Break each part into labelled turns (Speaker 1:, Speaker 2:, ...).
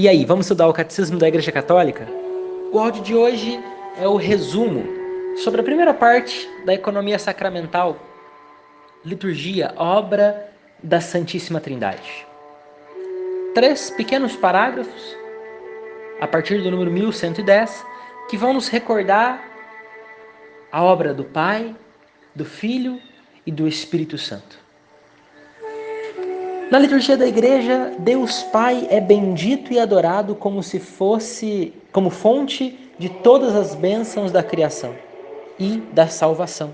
Speaker 1: E aí, vamos estudar o Catecismo da Igreja Católica? O áudio de hoje é o resumo sobre a primeira parte da economia sacramental, liturgia, obra da Santíssima Trindade. Três pequenos parágrafos, a partir do número 1110, que vão nos recordar a obra do Pai, do Filho e do Espírito Santo. Na liturgia da igreja, Deus Pai é bendito e adorado como se fosse como fonte de todas as bênçãos da criação e da salvação,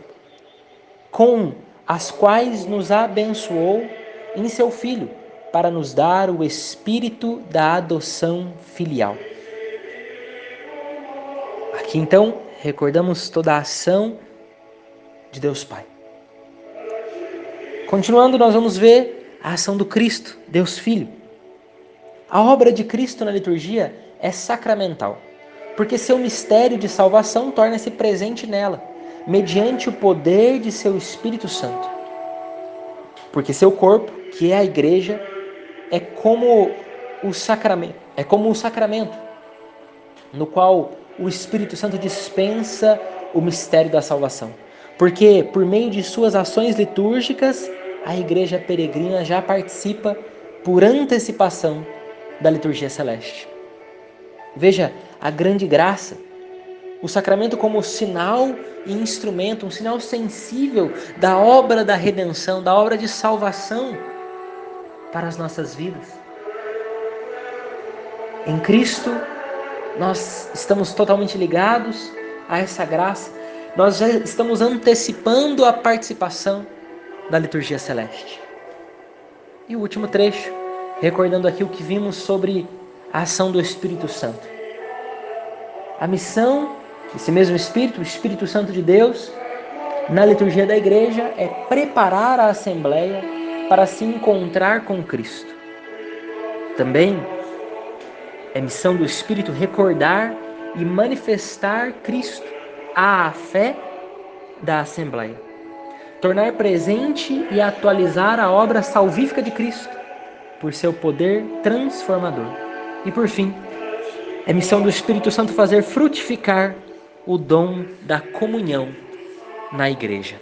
Speaker 1: com as quais nos abençoou em seu Filho, para nos dar o espírito da adoção filial. Aqui então recordamos toda a ação de Deus Pai. Continuando, nós vamos ver a ação do Cristo, Deus Filho. A obra de Cristo na liturgia é sacramental, porque seu mistério de salvação torna-se presente nela, mediante o poder de seu Espírito Santo. Porque seu corpo, que é a igreja, é como o sacramento, é como o sacramento no qual o Espírito Santo dispensa o mistério da salvação. Porque por meio de suas ações litúrgicas, a igreja peregrina já participa por antecipação da liturgia celeste. Veja a grande graça, o sacramento como sinal e instrumento, um sinal sensível da obra da redenção, da obra de salvação para as nossas vidas. Em Cristo, nós estamos totalmente ligados a essa graça, nós já estamos antecipando a participação da liturgia celeste. E o último trecho, recordando aqui o que vimos sobre a ação do Espírito Santo. A missão desse mesmo Espírito, o Espírito Santo de Deus, na liturgia da igreja é preparar a assembleia para se encontrar com Cristo. Também é missão do Espírito recordar e manifestar Cristo à fé da assembleia tornar presente e atualizar a obra salvífica de Cristo por seu poder transformador. E por fim, é missão do Espírito Santo fazer frutificar o dom da comunhão na igreja.